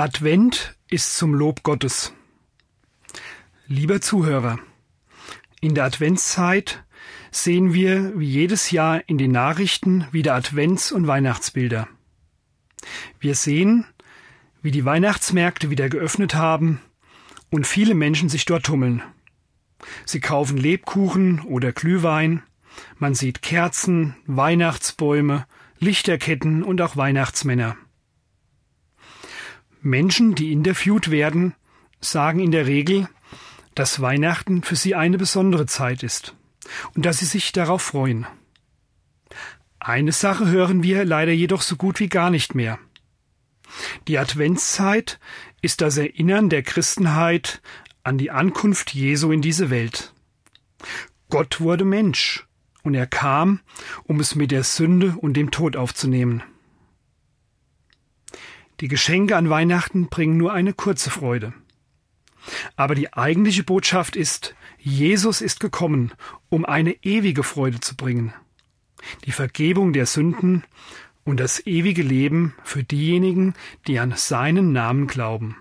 Advent ist zum Lob Gottes. Lieber Zuhörer, in der Adventszeit sehen wir wie jedes Jahr in den Nachrichten wieder Advents- und Weihnachtsbilder. Wir sehen, wie die Weihnachtsmärkte wieder geöffnet haben und viele Menschen sich dort tummeln. Sie kaufen Lebkuchen oder Glühwein, man sieht Kerzen, Weihnachtsbäume, Lichterketten und auch Weihnachtsmänner. Menschen, die interviewt werden, sagen in der Regel, dass Weihnachten für sie eine besondere Zeit ist und dass sie sich darauf freuen. Eine Sache hören wir leider jedoch so gut wie gar nicht mehr. Die Adventszeit ist das Erinnern der Christenheit an die Ankunft Jesu in diese Welt. Gott wurde Mensch und er kam, um es mit der Sünde und dem Tod aufzunehmen. Die Geschenke an Weihnachten bringen nur eine kurze Freude. Aber die eigentliche Botschaft ist, Jesus ist gekommen, um eine ewige Freude zu bringen. Die Vergebung der Sünden und das ewige Leben für diejenigen, die an seinen Namen glauben.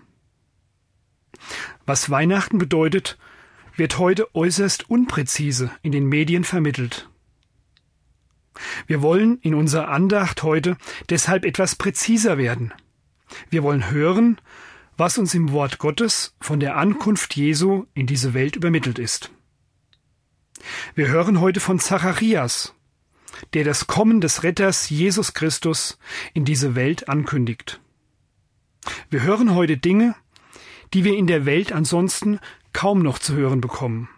Was Weihnachten bedeutet, wird heute äußerst unpräzise in den Medien vermittelt. Wir wollen in unserer Andacht heute deshalb etwas präziser werden. Wir wollen hören, was uns im Wort Gottes von der Ankunft Jesu in diese Welt übermittelt ist. Wir hören heute von Zacharias, der das Kommen des Retters Jesus Christus in diese Welt ankündigt. Wir hören heute Dinge, die wir in der Welt ansonsten kaum noch zu hören bekommen.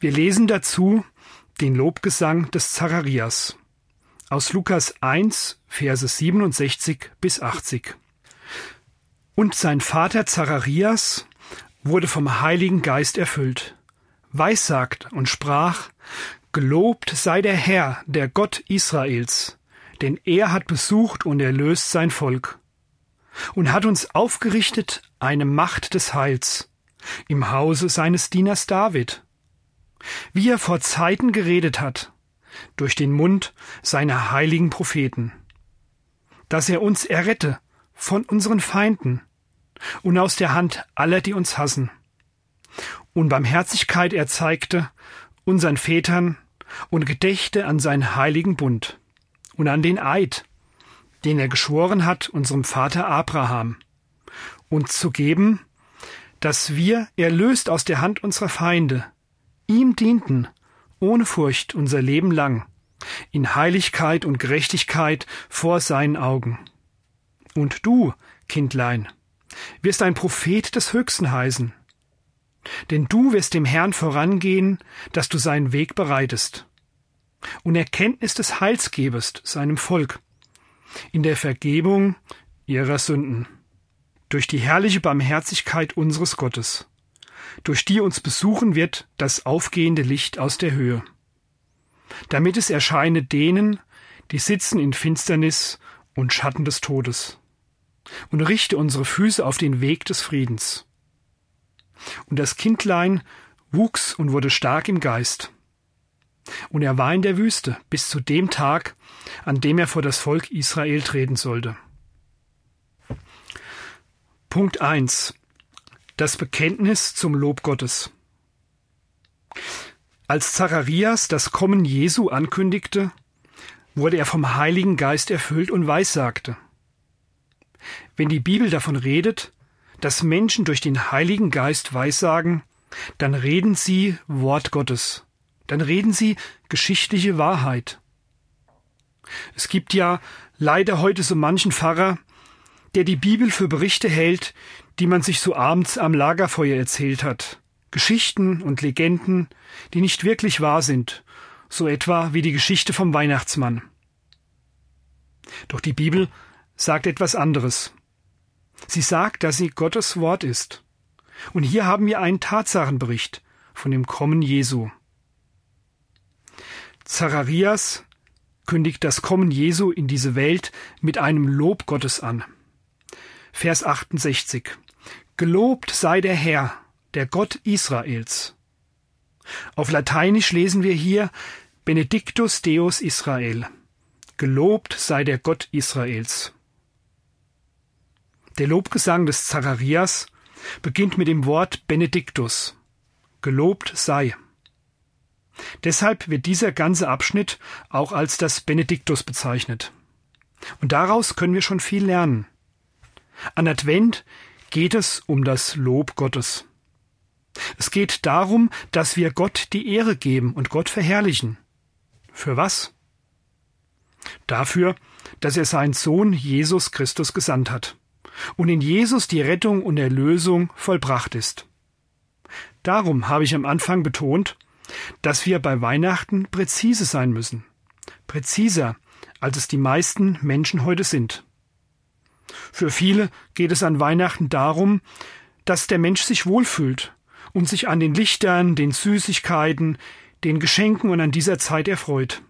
Wir lesen dazu den Lobgesang des Zacharias aus Lukas 1, Verse 67 bis 80. Und sein Vater Zacharias wurde vom Heiligen Geist erfüllt, weissagt und sprach, Gelobt sei der Herr, der Gott Israels, denn er hat besucht und erlöst sein Volk und hat uns aufgerichtet eine Macht des Heils im Hause seines Dieners David, wie er vor Zeiten geredet hat, durch den Mund seiner heiligen Propheten, dass er uns errette von unseren Feinden und aus der Hand aller, die uns hassen. Und Barmherzigkeit er zeigte unseren Vätern und gedächte an seinen heiligen Bund und an den Eid, den er geschworen hat unserem Vater Abraham, uns zu geben, dass wir, erlöst aus der Hand unserer Feinde, ihm dienten ohne Furcht unser Leben lang, in Heiligkeit und Gerechtigkeit vor seinen Augen. Und du, Kindlein, wirst ein Prophet des Höchsten heißen, denn du wirst dem Herrn vorangehen, dass du seinen Weg bereitest und Erkenntnis des Heils gebest seinem Volk in der Vergebung ihrer Sünden durch die herrliche Barmherzigkeit unseres Gottes durch die uns besuchen wird das aufgehende Licht aus der Höhe, damit es erscheine denen, die sitzen in Finsternis und Schatten des Todes, und richte unsere Füße auf den Weg des Friedens. Und das Kindlein wuchs und wurde stark im Geist. Und er war in der Wüste bis zu dem Tag, an dem er vor das Volk Israel treten sollte. Punkt 1. Das Bekenntnis zum Lob Gottes. Als Zacharias das Kommen Jesu ankündigte, wurde er vom Heiligen Geist erfüllt und weissagte. Wenn die Bibel davon redet, dass Menschen durch den Heiligen Geist weissagen, dann reden sie Wort Gottes, dann reden sie geschichtliche Wahrheit. Es gibt ja leider heute so manchen Pfarrer, der die Bibel für Berichte hält, die man sich so abends am Lagerfeuer erzählt hat. Geschichten und Legenden, die nicht wirklich wahr sind, so etwa wie die Geschichte vom Weihnachtsmann. Doch die Bibel sagt etwas anderes. Sie sagt, dass sie Gottes Wort ist. Und hier haben wir einen Tatsachenbericht von dem Kommen Jesu. Zacharias kündigt das Kommen Jesu in diese Welt mit einem Lob Gottes an. Vers 68. Gelobt sei der Herr, der Gott Israels. Auf Lateinisch lesen wir hier Benedictus Deus Israel. Gelobt sei der Gott Israels. Der Lobgesang des Zacharias beginnt mit dem Wort Benediktus. Gelobt sei. Deshalb wird dieser ganze Abschnitt auch als das Benediktus bezeichnet. Und daraus können wir schon viel lernen. An Advent geht es um das Lob Gottes. Es geht darum, dass wir Gott die Ehre geben und Gott verherrlichen. Für was? Dafür, dass er seinen Sohn Jesus Christus gesandt hat und in Jesus die Rettung und Erlösung vollbracht ist. Darum habe ich am Anfang betont, dass wir bei Weihnachten präzise sein müssen. Präziser, als es die meisten Menschen heute sind. Für viele geht es an Weihnachten darum, dass der Mensch sich wohlfühlt und sich an den Lichtern, den Süßigkeiten, den Geschenken und an dieser Zeit erfreut.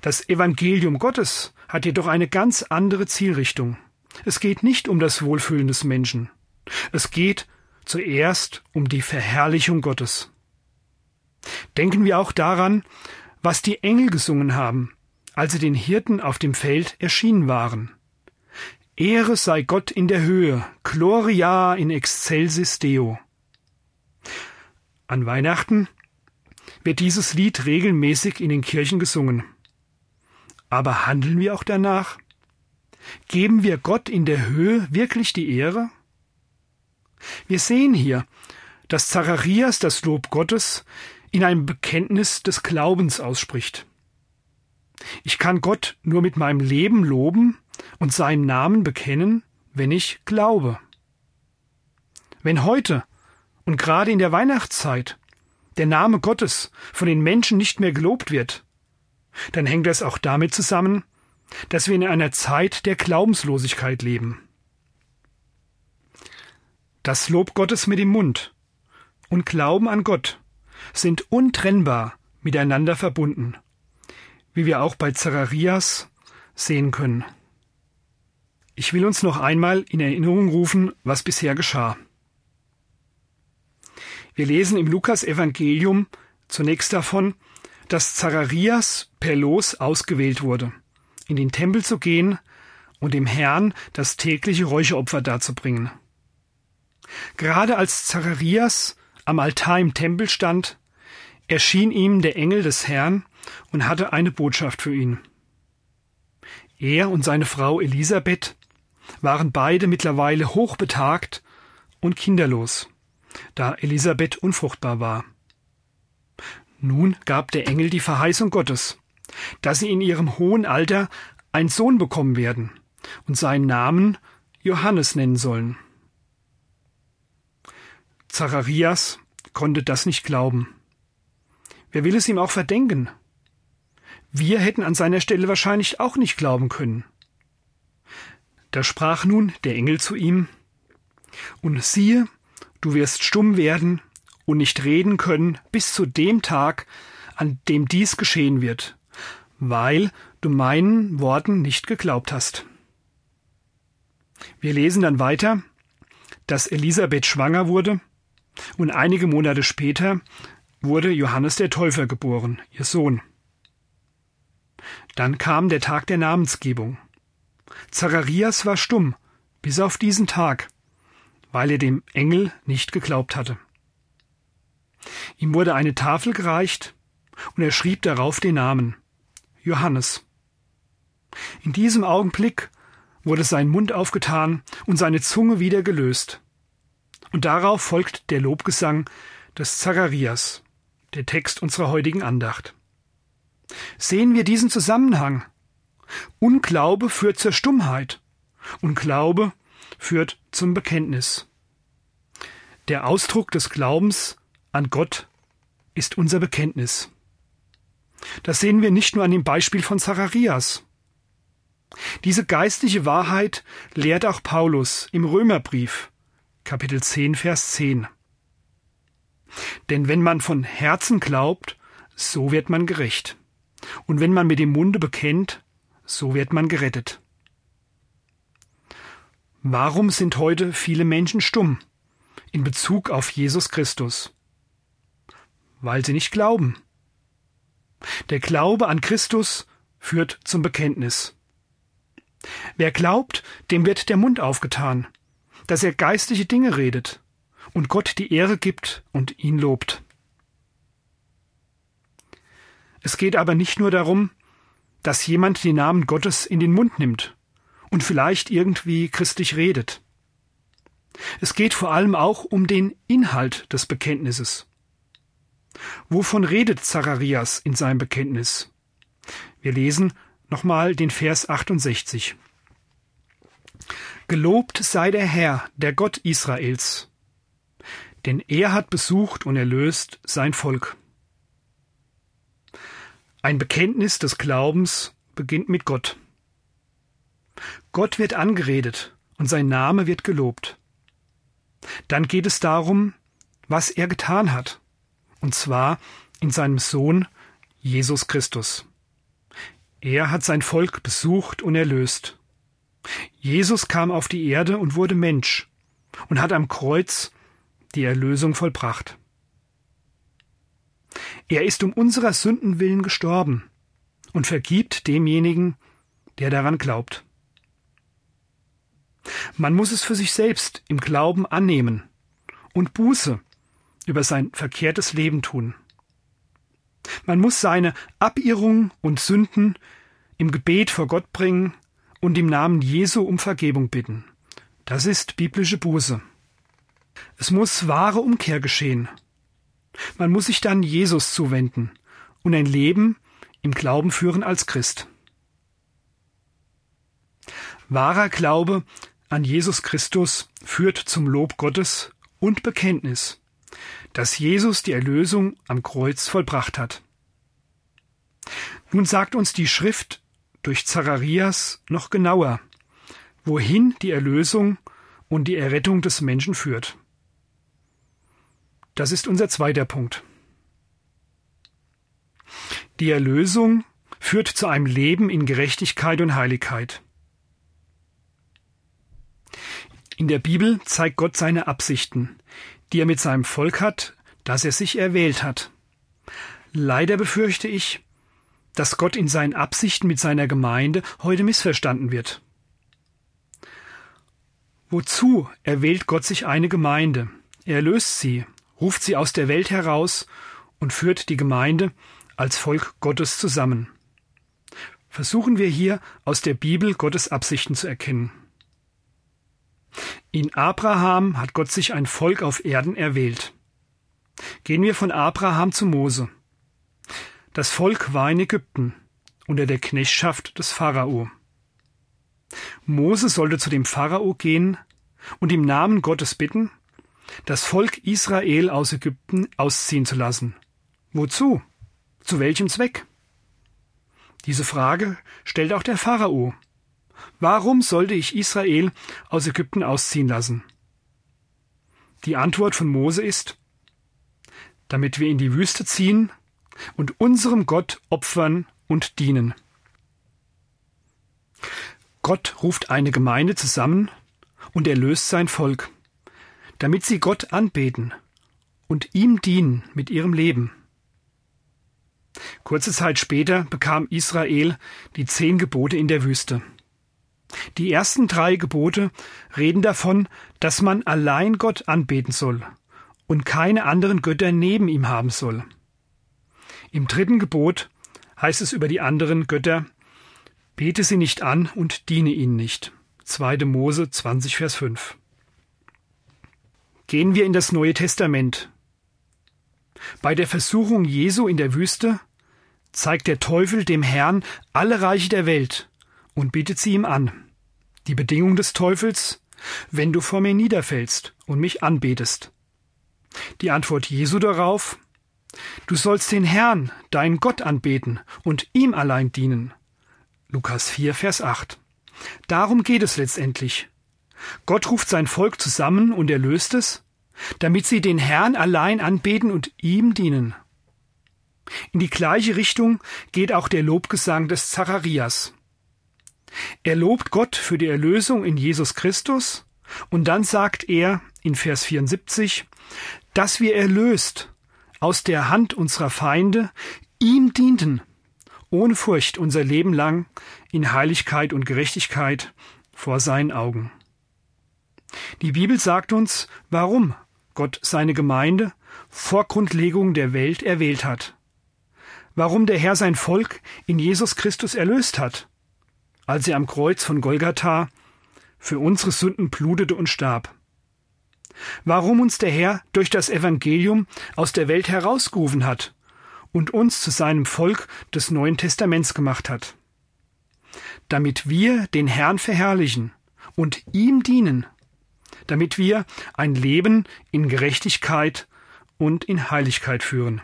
Das Evangelium Gottes hat jedoch eine ganz andere Zielrichtung. Es geht nicht um das Wohlfühlen des Menschen. Es geht zuerst um die Verherrlichung Gottes. Denken wir auch daran, was die Engel gesungen haben, als sie den Hirten auf dem Feld erschienen waren. Ehre sei Gott in der Höhe, Gloria in excelsis Deo. An Weihnachten wird dieses Lied regelmäßig in den Kirchen gesungen. Aber handeln wir auch danach? Geben wir Gott in der Höhe wirklich die Ehre? Wir sehen hier, dass Zacharias das Lob Gottes in einem Bekenntnis des Glaubens ausspricht. Ich kann Gott nur mit meinem Leben loben und seinen Namen bekennen, wenn ich glaube. Wenn heute und gerade in der Weihnachtszeit der Name Gottes von den Menschen nicht mehr gelobt wird, dann hängt das auch damit zusammen, dass wir in einer Zeit der Glaubenslosigkeit leben. Das Lob Gottes mit dem Mund und Glauben an Gott sind untrennbar miteinander verbunden, wie wir auch bei Zacharias sehen können. Ich will uns noch einmal in Erinnerung rufen, was bisher geschah. Wir lesen im Lukas Evangelium zunächst davon, dass Zacharias per Los ausgewählt wurde in den Tempel zu gehen und dem Herrn das tägliche Räucheropfer darzubringen. Gerade als Zacharias am Altar im Tempel stand, erschien ihm der Engel des Herrn und hatte eine Botschaft für ihn. Er und seine Frau Elisabeth waren beide mittlerweile hochbetagt und kinderlos, da Elisabeth unfruchtbar war. Nun gab der Engel die Verheißung Gottes dass sie in ihrem hohen Alter einen Sohn bekommen werden und seinen Namen Johannes nennen sollen. Zacharias konnte das nicht glauben. Wer will es ihm auch verdenken? Wir hätten an seiner Stelle wahrscheinlich auch nicht glauben können. Da sprach nun der Engel zu ihm, Und siehe, du wirst stumm werden und nicht reden können bis zu dem Tag, an dem dies geschehen wird, weil du meinen Worten nicht geglaubt hast. Wir lesen dann weiter, dass Elisabeth schwanger wurde und einige Monate später wurde Johannes der Täufer geboren, ihr Sohn. Dann kam der Tag der Namensgebung. Zacharias war stumm bis auf diesen Tag, weil er dem Engel nicht geglaubt hatte. Ihm wurde eine Tafel gereicht und er schrieb darauf den Namen Johannes. In diesem Augenblick wurde sein Mund aufgetan und seine Zunge wieder gelöst. Und darauf folgt der Lobgesang des Zacharias, der Text unserer heutigen Andacht. Sehen wir diesen Zusammenhang. Unglaube führt zur Stummheit und Glaube führt zum Bekenntnis. Der Ausdruck des Glaubens an Gott ist unser Bekenntnis. Das sehen wir nicht nur an dem Beispiel von Zacharias. Diese geistliche Wahrheit lehrt auch Paulus im Römerbrief, Kapitel 10, Vers 10. Denn wenn man von Herzen glaubt, so wird man gerecht. Und wenn man mit dem Munde bekennt, so wird man gerettet. Warum sind heute viele Menschen stumm in Bezug auf Jesus Christus? Weil sie nicht glauben. Der Glaube an Christus führt zum Bekenntnis. Wer glaubt, dem wird der Mund aufgetan, dass er geistliche Dinge redet und Gott die Ehre gibt und ihn lobt. Es geht aber nicht nur darum, dass jemand den Namen Gottes in den Mund nimmt und vielleicht irgendwie christlich redet. Es geht vor allem auch um den Inhalt des Bekenntnisses. Wovon redet Zacharias in seinem Bekenntnis? Wir lesen nochmal den Vers 68. Gelobt sei der Herr, der Gott Israels, denn er hat besucht und erlöst sein Volk. Ein Bekenntnis des Glaubens beginnt mit Gott. Gott wird angeredet und sein Name wird gelobt. Dann geht es darum, was er getan hat, und zwar in seinem Sohn Jesus Christus. Er hat sein Volk besucht und erlöst. Jesus kam auf die Erde und wurde Mensch und hat am Kreuz die Erlösung vollbracht. Er ist um unserer Sünden willen gestorben und vergibt demjenigen, der daran glaubt. Man muss es für sich selbst im Glauben annehmen und Buße über sein verkehrtes Leben tun. Man muss seine Abirrung und Sünden im Gebet vor Gott bringen und im Namen Jesu um Vergebung bitten. Das ist biblische Buße. Es muss wahre Umkehr geschehen. Man muss sich dann Jesus zuwenden und ein Leben im Glauben führen als Christ. Wahrer Glaube an Jesus Christus führt zum Lob Gottes und Bekenntnis, dass Jesus die Erlösung am Kreuz vollbracht hat. Nun sagt uns die Schrift durch Zacharias noch genauer, wohin die Erlösung und die Errettung des Menschen führt. Das ist unser zweiter Punkt. Die Erlösung führt zu einem Leben in Gerechtigkeit und Heiligkeit. In der Bibel zeigt Gott seine Absichten, die er mit seinem Volk hat, das er sich erwählt hat. Leider befürchte ich, dass Gott in seinen Absichten mit seiner Gemeinde heute missverstanden wird. Wozu erwählt Gott sich eine Gemeinde? Er löst sie, ruft sie aus der Welt heraus und führt die Gemeinde als Volk Gottes zusammen. Versuchen wir hier aus der Bibel Gottes Absichten zu erkennen. In Abraham hat Gott sich ein Volk auf Erden erwählt. Gehen wir von Abraham zu Mose. Das Volk war in Ägypten unter der Knechtschaft des Pharao. Mose sollte zu dem Pharao gehen und im Namen Gottes bitten, das Volk Israel aus Ägypten ausziehen zu lassen. Wozu? Zu welchem Zweck? Diese Frage stellt auch der Pharao. Warum sollte ich Israel aus Ägypten ausziehen lassen? Die Antwort von Mose ist, damit wir in die Wüste ziehen und unserem Gott opfern und dienen. Gott ruft eine Gemeinde zusammen und erlöst sein Volk damit sie Gott anbeten und ihm dienen mit ihrem Leben. Kurze Zeit später bekam Israel die zehn Gebote in der Wüste. Die ersten drei Gebote reden davon, dass man allein Gott anbeten soll und keine anderen Götter neben ihm haben soll. Im dritten Gebot heißt es über die anderen Götter, bete sie nicht an und diene ihnen nicht. 2. Mose 20, Vers 5. Gehen wir in das Neue Testament. Bei der Versuchung Jesu in der Wüste zeigt der Teufel dem Herrn alle Reiche der Welt und bietet sie ihm an. Die Bedingung des Teufels, wenn du vor mir niederfällst und mich anbetest. Die Antwort Jesu darauf, du sollst den Herrn, deinen Gott anbeten und ihm allein dienen. Lukas 4, Vers 8. Darum geht es letztendlich. Gott ruft sein Volk zusammen und erlöst es, damit sie den Herrn allein anbeten und ihm dienen. In die gleiche Richtung geht auch der Lobgesang des Zacharias. Er lobt Gott für die Erlösung in Jesus Christus und dann sagt er in Vers 74, dass wir erlöst aus der Hand unserer Feinde ihm dienten, ohne Furcht unser Leben lang in Heiligkeit und Gerechtigkeit vor seinen Augen. Die Bibel sagt uns, warum Gott seine Gemeinde vor Grundlegung der Welt erwählt hat. Warum der Herr sein Volk in Jesus Christus erlöst hat, als er am Kreuz von Golgatha für unsere Sünden blutete und starb. Warum uns der Herr durch das Evangelium aus der Welt herausgerufen hat und uns zu seinem Volk des Neuen Testaments gemacht hat. Damit wir den Herrn verherrlichen und ihm dienen damit wir ein Leben in Gerechtigkeit und in Heiligkeit führen.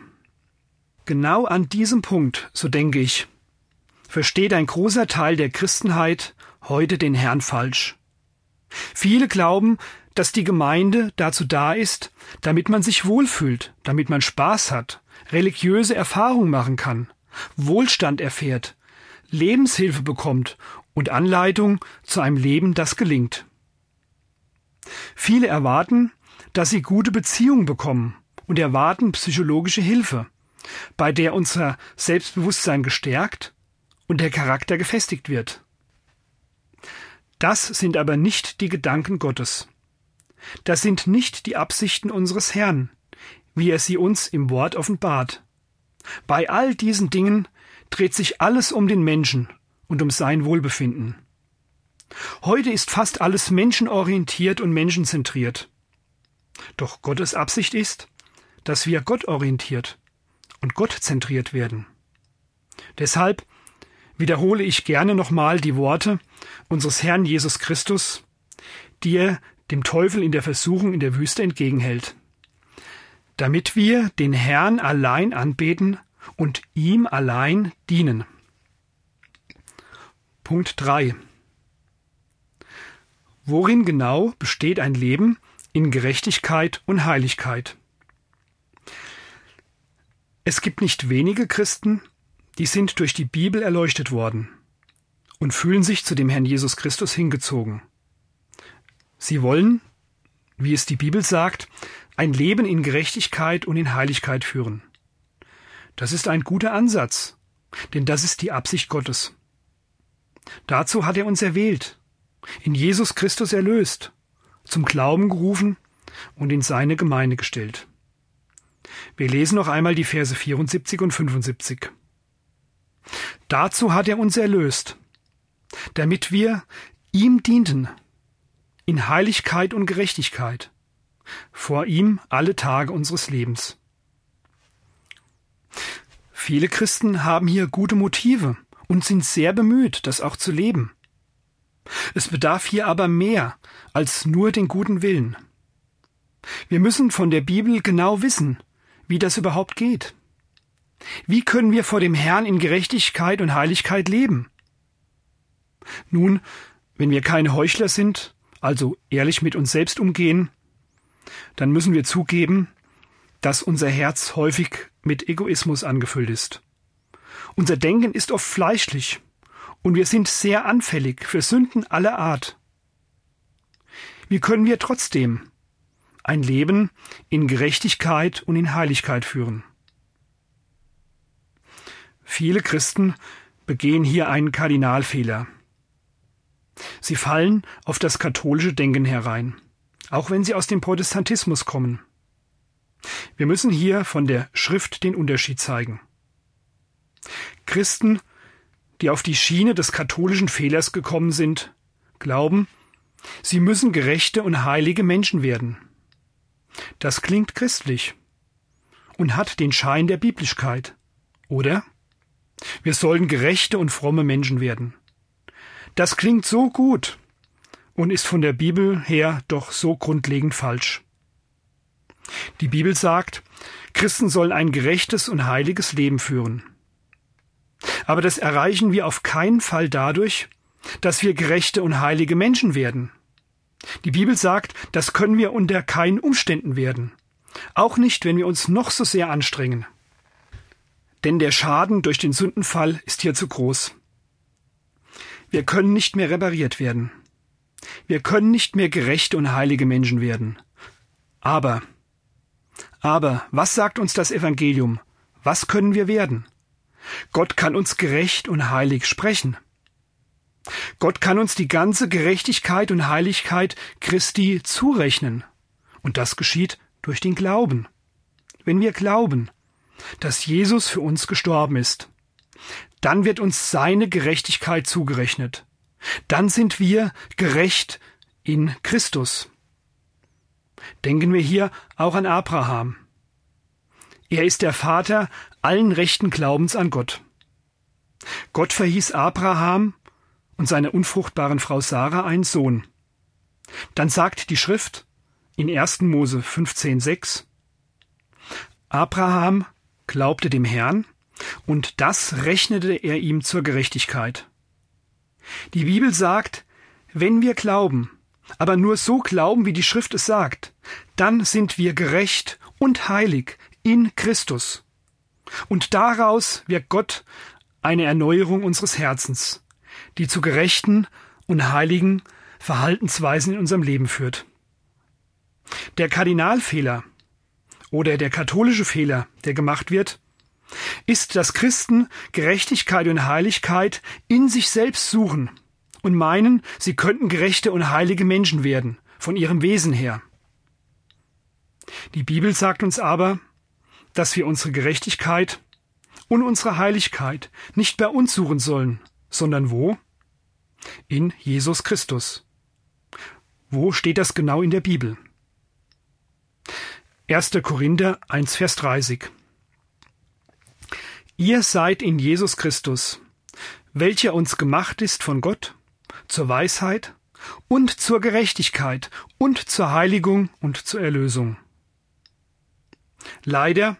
Genau an diesem Punkt, so denke ich, versteht ein großer Teil der Christenheit heute den Herrn falsch. Viele glauben, dass die Gemeinde dazu da ist, damit man sich wohlfühlt, damit man Spaß hat, religiöse Erfahrungen machen kann, Wohlstand erfährt, Lebenshilfe bekommt und Anleitung zu einem Leben, das gelingt. Viele erwarten, dass sie gute Beziehungen bekommen und erwarten psychologische Hilfe, bei der unser Selbstbewusstsein gestärkt und der Charakter gefestigt wird. Das sind aber nicht die Gedanken Gottes. Das sind nicht die Absichten unseres Herrn, wie er sie uns im Wort offenbart. Bei all diesen Dingen dreht sich alles um den Menschen und um sein Wohlbefinden. Heute ist fast alles menschenorientiert und menschenzentriert. Doch Gottes Absicht ist, dass wir gottorientiert und gottzentriert werden. Deshalb wiederhole ich gerne nochmal die Worte unseres Herrn Jesus Christus, die er dem Teufel in der Versuchung in der Wüste entgegenhält. Damit wir den Herrn allein anbeten und ihm allein dienen. Punkt 3. Worin genau besteht ein Leben in Gerechtigkeit und Heiligkeit? Es gibt nicht wenige Christen, die sind durch die Bibel erleuchtet worden und fühlen sich zu dem Herrn Jesus Christus hingezogen. Sie wollen, wie es die Bibel sagt, ein Leben in Gerechtigkeit und in Heiligkeit führen. Das ist ein guter Ansatz, denn das ist die Absicht Gottes. Dazu hat er uns erwählt in Jesus Christus erlöst, zum Glauben gerufen und in seine Gemeinde gestellt. Wir lesen noch einmal die Verse 74 und 75. Dazu hat er uns erlöst, damit wir ihm dienten, in Heiligkeit und Gerechtigkeit, vor ihm alle Tage unseres Lebens. Viele Christen haben hier gute Motive und sind sehr bemüht, das auch zu leben. Es bedarf hier aber mehr als nur den guten Willen. Wir müssen von der Bibel genau wissen, wie das überhaupt geht. Wie können wir vor dem Herrn in Gerechtigkeit und Heiligkeit leben? Nun, wenn wir keine Heuchler sind, also ehrlich mit uns selbst umgehen, dann müssen wir zugeben, dass unser Herz häufig mit Egoismus angefüllt ist. Unser Denken ist oft fleischlich und wir sind sehr anfällig für Sünden aller Art. Wie können wir trotzdem ein Leben in Gerechtigkeit und in Heiligkeit führen? Viele Christen begehen hier einen Kardinalfehler. Sie fallen auf das katholische Denken herein, auch wenn sie aus dem Protestantismus kommen. Wir müssen hier von der Schrift den Unterschied zeigen. Christen die auf die Schiene des katholischen Fehlers gekommen sind, glauben, sie müssen gerechte und heilige Menschen werden. Das klingt christlich und hat den Schein der Biblischkeit, oder? Wir sollen gerechte und fromme Menschen werden. Das klingt so gut und ist von der Bibel her doch so grundlegend falsch. Die Bibel sagt, Christen sollen ein gerechtes und heiliges Leben führen. Aber das erreichen wir auf keinen Fall dadurch, dass wir gerechte und heilige Menschen werden. Die Bibel sagt, das können wir unter keinen Umständen werden. Auch nicht, wenn wir uns noch so sehr anstrengen. Denn der Schaden durch den Sündenfall ist hier zu groß. Wir können nicht mehr repariert werden. Wir können nicht mehr gerechte und heilige Menschen werden. Aber, aber, was sagt uns das Evangelium? Was können wir werden? Gott kann uns gerecht und heilig sprechen. Gott kann uns die ganze Gerechtigkeit und Heiligkeit Christi zurechnen. Und das geschieht durch den Glauben. Wenn wir glauben, dass Jesus für uns gestorben ist, dann wird uns seine Gerechtigkeit zugerechnet. Dann sind wir gerecht in Christus. Denken wir hier auch an Abraham. Er ist der Vater allen rechten Glaubens an Gott. Gott verhieß Abraham und seiner unfruchtbaren Frau Sarah einen Sohn. Dann sagt die Schrift in 1. Mose 15,6 Abraham glaubte dem Herrn, und das rechnete er ihm zur Gerechtigkeit. Die Bibel sagt, wenn wir glauben, aber nur so glauben, wie die Schrift es sagt, dann sind wir gerecht und heilig in Christus. Und daraus wirkt Gott eine Erneuerung unseres Herzens, die zu gerechten und heiligen Verhaltensweisen in unserem Leben führt. Der Kardinalfehler oder der katholische Fehler, der gemacht wird, ist, dass Christen Gerechtigkeit und Heiligkeit in sich selbst suchen und meinen, sie könnten gerechte und heilige Menschen werden, von ihrem Wesen her. Die Bibel sagt uns aber, dass wir unsere Gerechtigkeit und unsere Heiligkeit nicht bei uns suchen sollen, sondern wo? In Jesus Christus. Wo steht das genau in der Bibel? 1. Korinther 1, Vers 30. Ihr seid in Jesus Christus, welcher uns gemacht ist von Gott, zur Weisheit und zur Gerechtigkeit und zur Heiligung und zur Erlösung. Leider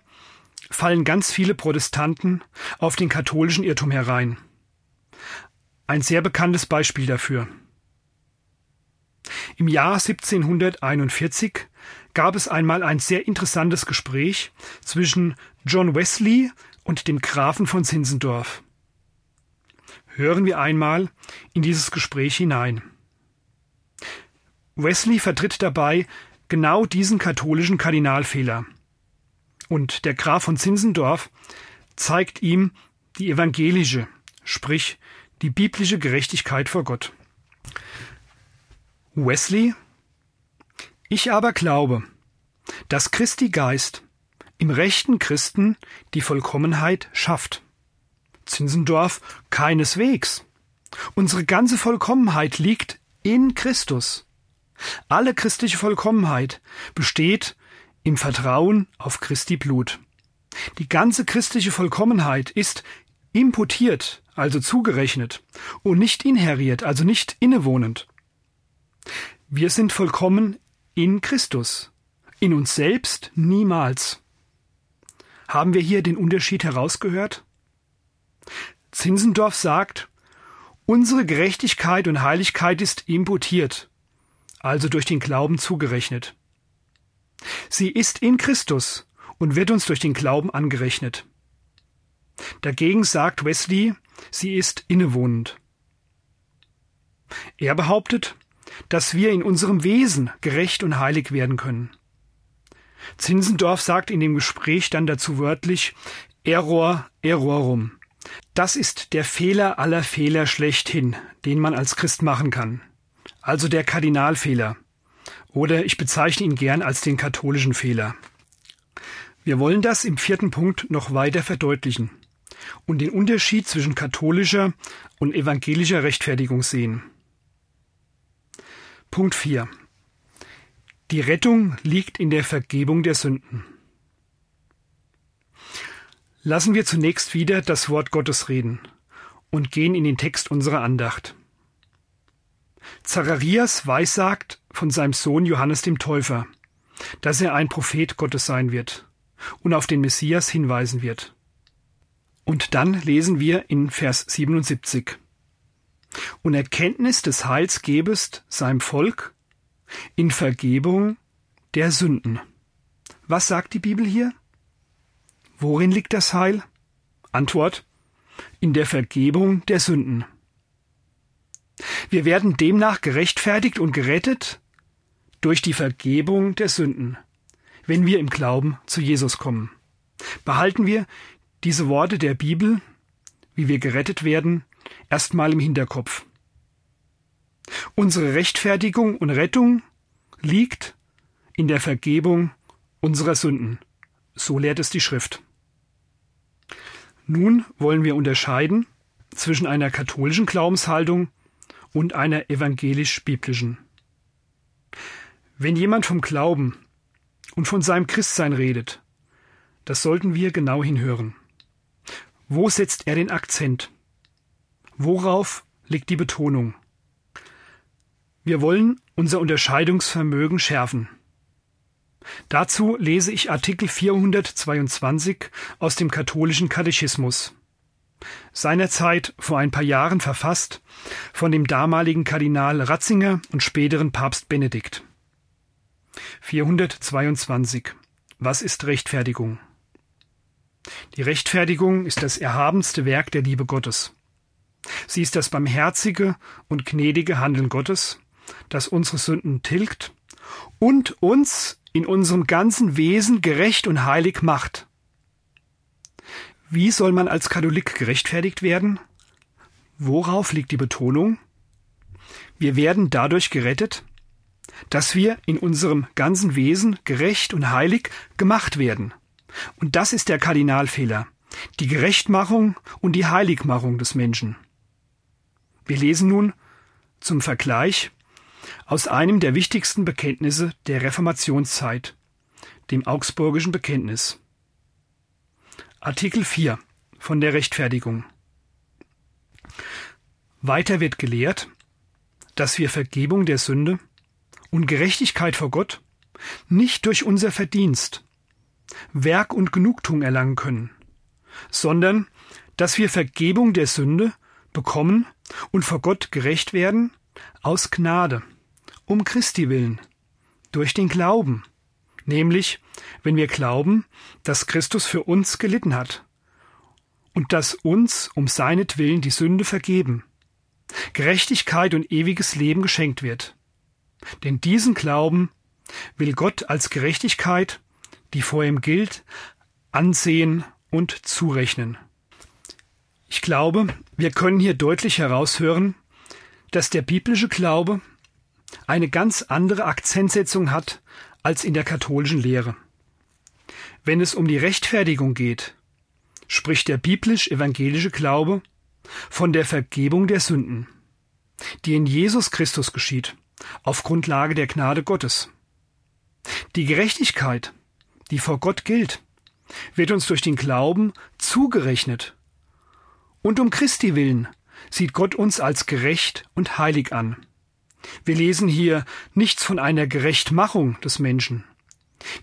fallen ganz viele Protestanten auf den katholischen Irrtum herein. Ein sehr bekanntes Beispiel dafür. Im Jahr 1741 gab es einmal ein sehr interessantes Gespräch zwischen John Wesley und dem Grafen von Zinzendorf. Hören wir einmal in dieses Gespräch hinein. Wesley vertritt dabei genau diesen katholischen Kardinalfehler – und der Graf von Zinzendorf zeigt ihm die evangelische, sprich die biblische Gerechtigkeit vor Gott. Wesley Ich aber glaube, dass Christi Geist im rechten Christen die Vollkommenheit schafft. Zinzendorf keineswegs. Unsere ganze Vollkommenheit liegt in Christus. Alle christliche Vollkommenheit besteht im Vertrauen auf Christi Blut. Die ganze christliche Vollkommenheit ist imputiert, also zugerechnet, und nicht inheriert, also nicht innewohnend. Wir sind vollkommen in Christus, in uns selbst niemals. Haben wir hier den Unterschied herausgehört? Zinzendorf sagt, unsere Gerechtigkeit und Heiligkeit ist imputiert, also durch den Glauben zugerechnet. Sie ist in Christus und wird uns durch den Glauben angerechnet. Dagegen sagt Wesley, sie ist innewohnend. Er behauptet, dass wir in unserem Wesen gerecht und heilig werden können. Zinsendorf sagt in dem Gespräch dann dazu wörtlich Error errorum. Das ist der Fehler aller Fehler schlechthin, den man als Christ machen kann. Also der Kardinalfehler. Oder ich bezeichne ihn gern als den katholischen Fehler. Wir wollen das im vierten Punkt noch weiter verdeutlichen und den Unterschied zwischen katholischer und evangelischer Rechtfertigung sehen. Punkt 4. Die Rettung liegt in der Vergebung der Sünden. Lassen wir zunächst wieder das Wort Gottes reden und gehen in den Text unserer Andacht. Zacharias weissagt von seinem Sohn Johannes dem Täufer, dass er ein Prophet Gottes sein wird und auf den Messias hinweisen wird. Und dann lesen wir in Vers 77. Und Erkenntnis des Heils gebest seinem Volk in Vergebung der Sünden. Was sagt die Bibel hier? Worin liegt das Heil? Antwort in der Vergebung der Sünden. Wir werden demnach gerechtfertigt und gerettet durch die Vergebung der Sünden, wenn wir im Glauben zu Jesus kommen. Behalten wir diese Worte der Bibel, wie wir gerettet werden, erstmal im Hinterkopf Unsere Rechtfertigung und Rettung liegt in der Vergebung unserer Sünden. So lehrt es die Schrift. Nun wollen wir unterscheiden zwischen einer katholischen Glaubenshaltung und einer evangelisch-biblischen. Wenn jemand vom Glauben und von seinem Christsein redet, das sollten wir genau hinhören. Wo setzt er den Akzent? Worauf liegt die Betonung? Wir wollen unser Unterscheidungsvermögen schärfen. Dazu lese ich Artikel 422 aus dem katholischen Katechismus. Seinerzeit vor ein paar Jahren verfasst von dem damaligen Kardinal Ratzinger und späteren Papst Benedikt. 422. Was ist Rechtfertigung? Die Rechtfertigung ist das erhabenste Werk der Liebe Gottes. Sie ist das barmherzige und gnädige Handeln Gottes, das unsere Sünden tilgt und uns in unserem ganzen Wesen gerecht und heilig macht. Wie soll man als Katholik gerechtfertigt werden? Worauf liegt die Betonung? Wir werden dadurch gerettet, dass wir in unserem ganzen Wesen gerecht und heilig gemacht werden. Und das ist der Kardinalfehler, die Gerechtmachung und die Heiligmachung des Menschen. Wir lesen nun zum Vergleich aus einem der wichtigsten Bekenntnisse der Reformationszeit, dem Augsburgischen Bekenntnis. Artikel 4 von der Rechtfertigung. Weiter wird gelehrt, dass wir Vergebung der Sünde und Gerechtigkeit vor Gott nicht durch unser Verdienst, Werk und Genugtuung erlangen können, sondern dass wir Vergebung der Sünde bekommen und vor Gott gerecht werden aus Gnade, um Christi willen, durch den Glauben, nämlich wenn wir glauben, dass Christus für uns gelitten hat und dass uns um seinetwillen die Sünde vergeben, Gerechtigkeit und ewiges Leben geschenkt wird. Denn diesen Glauben will Gott als Gerechtigkeit, die vor ihm gilt, ansehen und zurechnen. Ich glaube, wir können hier deutlich heraushören, dass der biblische Glaube eine ganz andere Akzentsetzung hat als in der katholischen Lehre. Wenn es um die Rechtfertigung geht, spricht der biblisch-evangelische Glaube von der Vergebung der Sünden, die in Jesus Christus geschieht, auf Grundlage der Gnade Gottes. Die Gerechtigkeit, die vor Gott gilt, wird uns durch den Glauben zugerechnet. Und um Christi willen sieht Gott uns als gerecht und heilig an. Wir lesen hier nichts von einer Gerechtmachung des Menschen.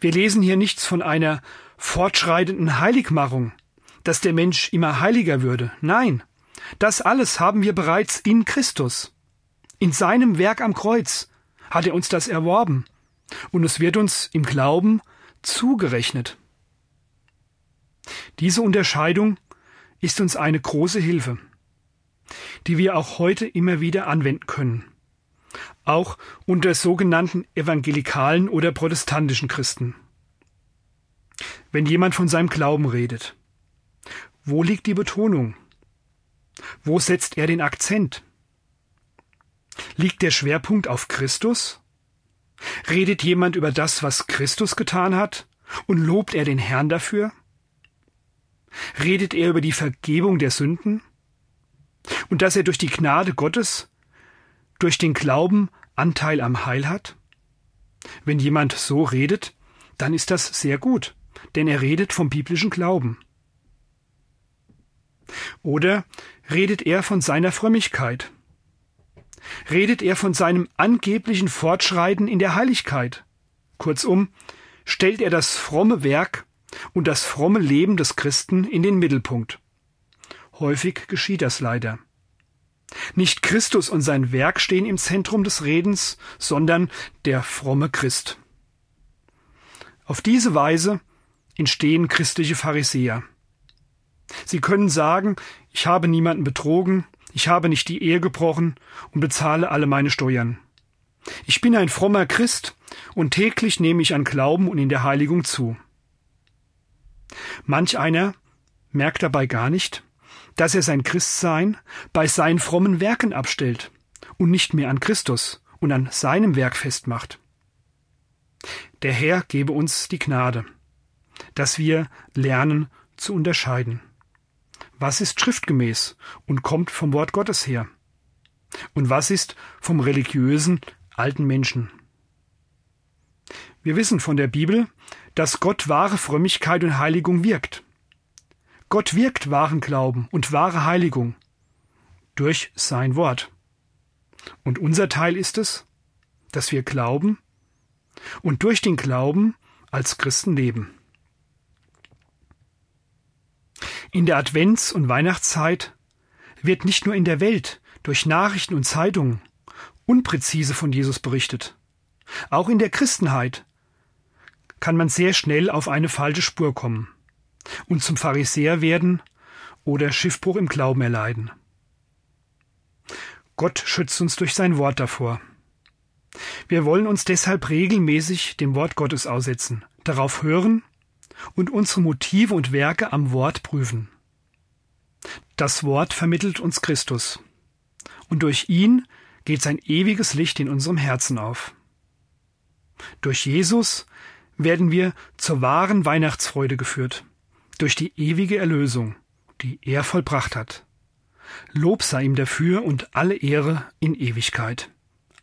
Wir lesen hier nichts von einer fortschreitenden Heiligmachung, dass der Mensch immer heiliger würde. Nein, das alles haben wir bereits in Christus. In seinem Werk am Kreuz hat er uns das erworben, und es wird uns im Glauben zugerechnet. Diese Unterscheidung ist uns eine große Hilfe, die wir auch heute immer wieder anwenden können auch unter sogenannten evangelikalen oder protestantischen Christen. Wenn jemand von seinem Glauben redet, wo liegt die Betonung? Wo setzt er den Akzent? Liegt der Schwerpunkt auf Christus? Redet jemand über das, was Christus getan hat, und lobt er den Herrn dafür? Redet er über die Vergebung der Sünden? Und dass er durch die Gnade Gottes durch den Glauben Anteil am Heil hat? Wenn jemand so redet, dann ist das sehr gut, denn er redet vom biblischen Glauben. Oder redet er von seiner Frömmigkeit? Redet er von seinem angeblichen Fortschreiten in der Heiligkeit? Kurzum, stellt er das fromme Werk und das fromme Leben des Christen in den Mittelpunkt. Häufig geschieht das leider. Nicht Christus und sein Werk stehen im Zentrum des Redens, sondern der fromme Christ. Auf diese Weise entstehen christliche Pharisäer. Sie können sagen, ich habe niemanden betrogen, ich habe nicht die Ehe gebrochen und bezahle alle meine Steuern. Ich bin ein frommer Christ und täglich nehme ich an Glauben und in der Heiligung zu. Manch einer merkt dabei gar nicht, dass er sein Christsein bei seinen frommen Werken abstellt und nicht mehr an Christus und an seinem Werk festmacht. Der Herr gebe uns die Gnade, dass wir lernen zu unterscheiden. Was ist schriftgemäß und kommt vom Wort Gottes her? Und was ist vom religiösen alten Menschen? Wir wissen von der Bibel, dass Gott wahre Frömmigkeit und Heiligung wirkt. Gott wirkt wahren Glauben und wahre Heiligung durch sein Wort. Und unser Teil ist es, dass wir glauben und durch den Glauben als Christen leben. In der Advents- und Weihnachtszeit wird nicht nur in der Welt durch Nachrichten und Zeitungen unpräzise von Jesus berichtet. Auch in der Christenheit kann man sehr schnell auf eine falsche Spur kommen und zum Pharisäer werden oder Schiffbruch im Glauben erleiden. Gott schützt uns durch sein Wort davor. Wir wollen uns deshalb regelmäßig dem Wort Gottes aussetzen, darauf hören und unsere Motive und Werke am Wort prüfen. Das Wort vermittelt uns Christus, und durch ihn geht sein ewiges Licht in unserem Herzen auf. Durch Jesus werden wir zur wahren Weihnachtsfreude geführt, durch die ewige Erlösung, die er vollbracht hat. Lob sei ihm dafür und alle Ehre in Ewigkeit.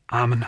Amen.